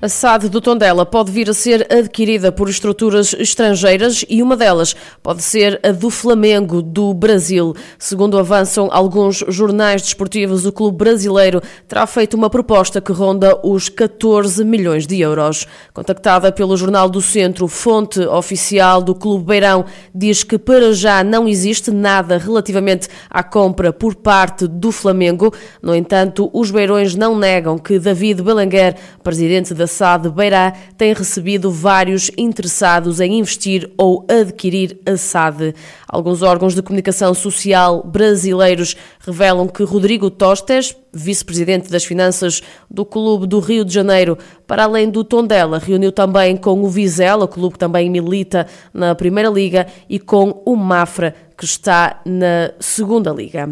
A SAD do Tondela pode vir a ser adquirida por estruturas estrangeiras e uma delas pode ser a do Flamengo do Brasil. Segundo avançam alguns jornais desportivos, o clube brasileiro terá feito uma proposta que ronda os 14 milhões de euros. Contactada pelo Jornal do Centro, fonte oficial do Clube Beirão diz que para já não existe nada relativamente à compra por parte do Flamengo. No entanto, os beirões não negam que David Belenguer, presidente da SAD Beirá tem recebido vários interessados em investir ou adquirir a SAD. Alguns órgãos de comunicação social brasileiros revelam que Rodrigo Tostes, vice-presidente das finanças do Clube do Rio de Janeiro, para além do Tondela, reuniu também com o Vizela, clube que também milita na Primeira Liga, e com o Mafra, que está na Segunda Liga.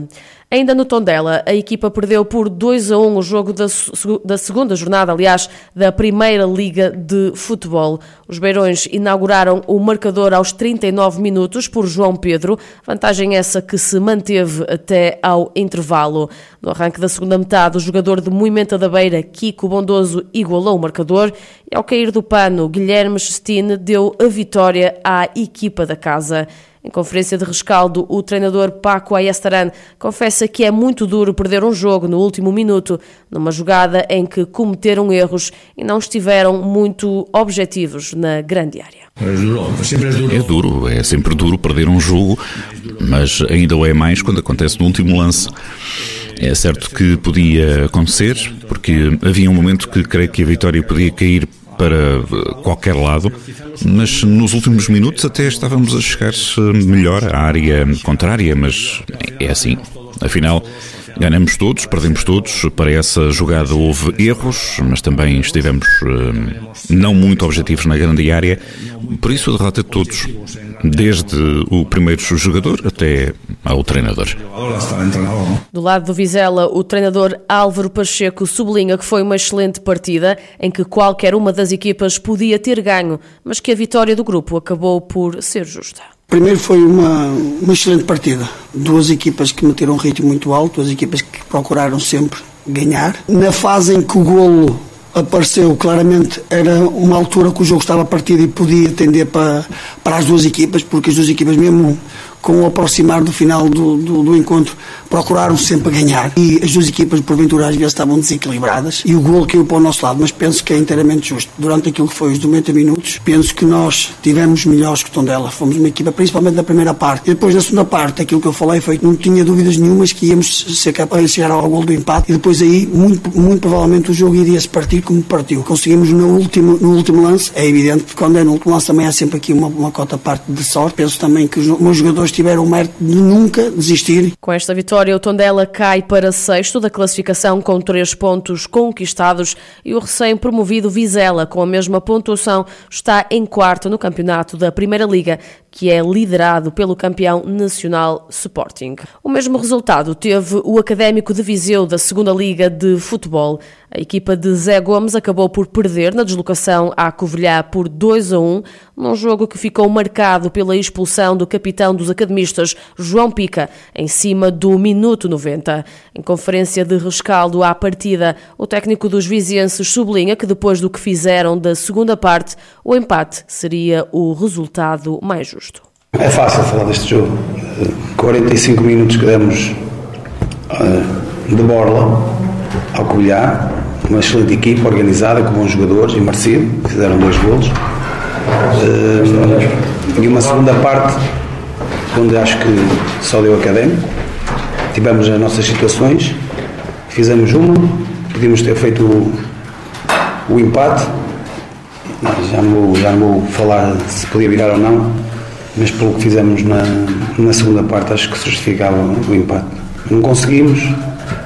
Ainda no Tondela, a equipa perdeu por 2 a 1 o jogo da, da segunda jornada, aliás, da Primeira Liga de Futebol. Os Beirões inauguraram o marcador aos 39 minutos por João Pedro, vantagem essa que se manteve até ao intervalo. No arranque da segunda metade, o jogador de Moimenta da Beira, Kiko Bondoso, igualou o marcador e ao cair do pano, Guilherme Stine deu a vitória à equipa da casa. Em conferência de rescaldo, o treinador Paco Ayastaran confessa que é muito duro perder um jogo no último minuto, numa jogada em que cometeram erros e não estiveram muito objetivos na grande área. É duro, é sempre duro perder um jogo, mas ainda o é mais quando acontece no último lance. É certo que podia acontecer, porque havia um momento que creio que a vitória podia cair para qualquer lado, mas nos últimos minutos até estávamos a chegar melhor à área contrária, mas é assim. Afinal, ganhamos todos, perdemos todos. Para essa jogada houve erros, mas também estivemos uh, não muito objetivos na grande área. Por isso, a derrota de todos, desde o primeiro jogador até ao treinador. Do lado do Vizela, o treinador Álvaro Pacheco sublinha que foi uma excelente partida em que qualquer uma das equipas podia ter ganho, mas que a vitória do grupo acabou por ser justa. Primeiro foi uma, uma excelente partida. Duas equipas que meteram um ritmo muito alto, duas equipas que procuraram sempre ganhar. Na fase em que o golo apareceu claramente era uma altura que o jogo estava partido e podia tender para, para as duas equipas, porque as duas equipas mesmo com o aproximar do final do, do, do, encontro, procuraram sempre ganhar. E as duas equipas, porventura, às vezes estavam desequilibradas e o gol caiu para o nosso lado, mas penso que é inteiramente justo. Durante aquilo que foi os 90 minutos, penso que nós tivemos melhores que o Tondela. Fomos uma equipa, principalmente na primeira parte. E depois, na segunda parte, aquilo que eu falei foi que não tinha dúvidas nenhumas que íamos ser capazes de chegar ao gol do empate e depois aí, muito, muito provavelmente, o jogo iria se partir como partiu. Conseguimos no último, no último lance, é evidente que quando é no último lance também há sempre aqui uma, uma cota parte de sorte. Penso também que os meus jogadores tiveram o mérito de nunca desistir. Com esta vitória, o Tondela cai para sexto da classificação com três pontos conquistados e o recém-promovido Vizela, com a mesma pontuação, está em quarto no campeonato da Primeira Liga, que é liderado pelo campeão nacional Sporting. O mesmo resultado teve o Académico de Viseu da Segunda Liga de Futebol. A equipa de Zé Gomes acabou por perder na deslocação à Covilhã por 2 a 1, num jogo que ficou marcado pela expulsão do capitão dos academistas, João Pica, em cima do minuto 90. Em conferência de rescaldo à partida, o técnico dos vizienses sublinha que depois do que fizeram da segunda parte, o empate seria o resultado mais justo. É fácil falar deste jogo. 45 minutos que demos uh, de borla ao Covilhã, uma excelente equipa organizada, com bons jogadores e merecido, fizeram dois golos. Uh, e uma segunda parte onde acho que só deu académico. Tivemos as nossas situações, fizemos uma, podíamos ter feito o, o empate. Já não, vou, já não vou falar se podia virar ou não, mas pelo que fizemos na, na segunda parte acho que se justificava o empate. Não conseguimos,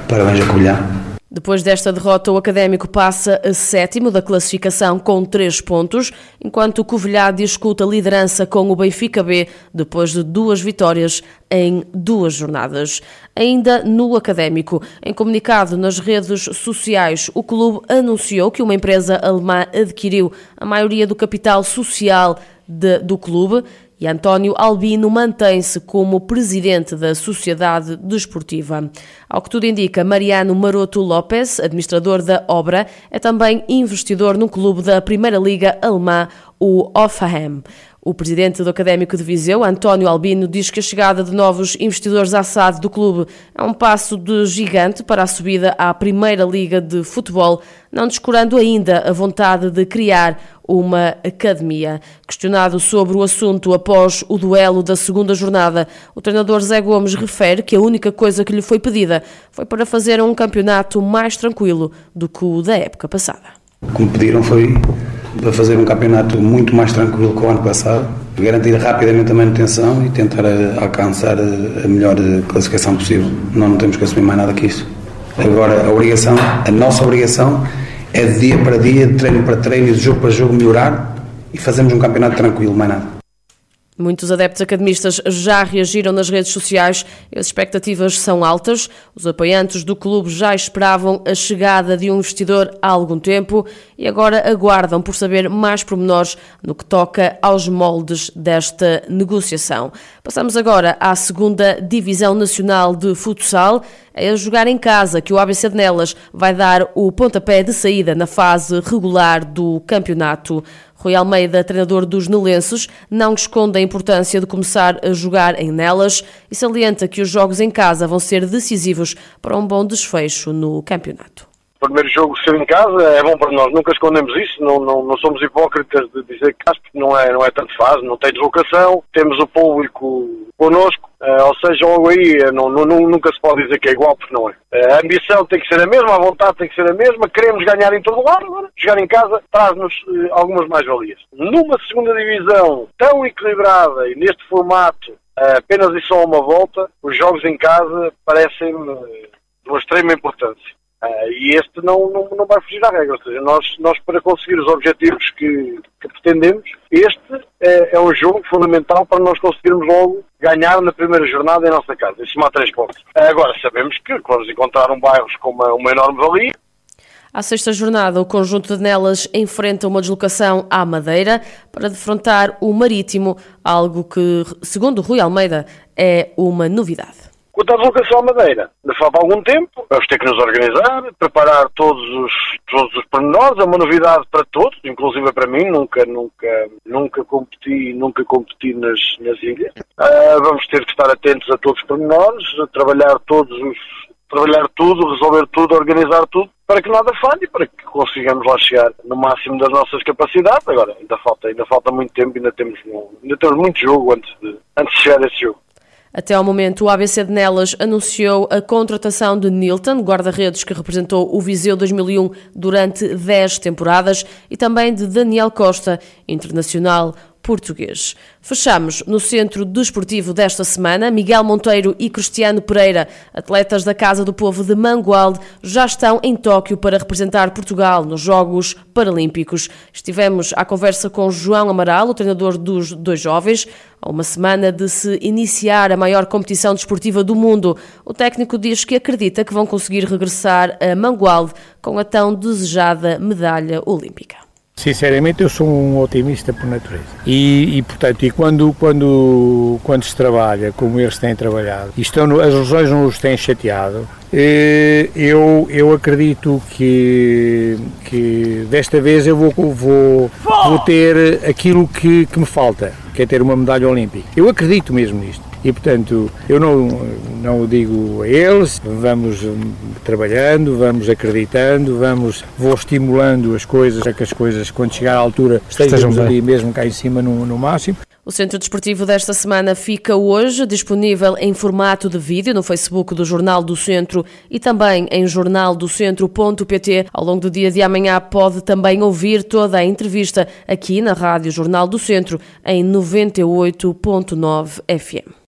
parabéns a Covilhã. Depois desta derrota, o Académico passa a sétimo da classificação com três pontos, enquanto o Covilhã discuta a liderança com o Benfica B depois de duas vitórias em duas jornadas. Ainda no Académico, em comunicado nas redes sociais, o clube anunciou que uma empresa alemã adquiriu a maioria do capital social de, do clube e António Albino mantém-se como presidente da Sociedade Desportiva. Ao que tudo indica, Mariano Maroto Lopes, administrador da obra, é também investidor no clube da Primeira Liga Alemã, o Offenheim. O presidente do Académico de Viseu, António Albino, diz que a chegada de novos investidores à SAD do clube é um passo de gigante para a subida à Primeira Liga de Futebol, não descurando ainda a vontade de criar uma academia. Questionado sobre o assunto após o duelo da segunda jornada, o treinador Zé Gomes refere que a única coisa que lhe foi pedida foi para fazer um campeonato mais tranquilo do que o da época passada. O que me pediram foi para fazer um campeonato muito mais tranquilo que o ano passado, garantir rapidamente a manutenção e tentar eh, alcançar eh, a melhor eh, classificação possível. Nós não temos que assumir mais nada que isso. Agora, a obrigação, a nossa obrigação é de dia para dia, de treino para treino e de jogo para jogo melhorar e fazermos um campeonato tranquilo, mais nada. Muitos adeptos academistas já reagiram nas redes sociais as expectativas são altas. Os apoiantes do clube já esperavam a chegada de um investidor há algum tempo e agora aguardam por saber mais pormenores no que toca aos moldes desta negociação. Passamos agora à segunda Divisão Nacional de Futsal. É a jogar em casa que o ABC de Nelas vai dar o pontapé de saída na fase regular do campeonato. Rui Almeida, treinador dos Nelenses, não esconde a importância de começar a jogar em Nelas e salienta que os jogos em casa vão ser decisivos para um bom desfecho no campeonato primeiro jogo ser em casa é bom para nós, nunca escondemos isso, não, não, não somos hipócritas de dizer que não é, não é tanto fácil, não tem deslocação, temos o público connosco, uh, ou seja, logo aí eh, não, não, nunca se pode dizer que é igual, porque não é. Uh, a ambição tem que ser a mesma, a vontade tem que ser a mesma, queremos ganhar em todo lado, agora jogar em casa traz-nos uh, algumas mais-valias. Numa segunda divisão tão equilibrada e neste formato, apenas e só uma volta, os jogos em casa parecem de uma extrema importância. Uh, e este não, não, não vai fugir à regra. Ou seja, nós, nós para conseguir os objetivos que, que pretendemos, este é, é, um jogo fundamental para nós conseguirmos logo ganhar na primeira jornada em nossa casa, e somar três pontos. Uh, agora, sabemos que vamos encontrar um bairros com uma, uma enorme valia, à sexta jornada, o conjunto de Nelas enfrenta uma deslocação à Madeira para defrontar o Marítimo, algo que, segundo Rui Almeida, é uma novidade. Quanto à deslocação à Madeira, ainda falta algum tempo, vamos ter que nos organizar, preparar todos os, todos os pormenores, é uma novidade para todos, inclusive para mim, nunca, nunca, nunca competi, nunca competi nas, nas ilhas. Uh, vamos ter que estar atentos a todos os pormenores, trabalhar todos os, trabalhar tudo, resolver tudo, organizar tudo, para que nada falhe, para que consigamos lá chegar no máximo das nossas capacidades. Agora, ainda falta, ainda falta muito tempo, ainda temos, ainda temos muito jogo antes de, antes de chegar a esse jogo. Até ao momento, o ABC de Nelas anunciou a contratação de Nilton, guarda-redes que representou o Viseu 2001 durante 10 temporadas, e também de Daniel Costa, internacional português. Fechamos no centro desportivo desta semana. Miguel Monteiro e Cristiano Pereira, atletas da Casa do Povo de Mangualde, já estão em Tóquio para representar Portugal nos Jogos Paralímpicos. Estivemos à conversa com João Amaral, o treinador dos dois jovens, a uma semana de se iniciar a maior competição desportiva do mundo. O técnico diz que acredita que vão conseguir regressar a Mangualde com a tão desejada medalha olímpica. Sinceramente, eu sou um otimista por natureza. E, e, portanto, e quando, quando, quando se trabalha como eles têm trabalhado, e estão, as lesões não os têm chateado, eh, eu, eu acredito que, que desta vez eu vou, vou, vou ter aquilo que, que me falta, que é ter uma medalha olímpica. Eu acredito mesmo nisto. E, portanto, eu não, não o digo a eles, vamos trabalhando, vamos acreditando, vamos, vou estimulando as coisas, para que as coisas, quando chegar à altura, estejamos ali mesmo cá em cima no, no máximo. O Centro Desportivo desta semana fica hoje disponível em formato de vídeo no Facebook do Jornal do Centro e também em jornaldocentro.pt. Ao longo do dia de amanhã pode também ouvir toda a entrevista aqui na Rádio Jornal do Centro em 98.9 FM.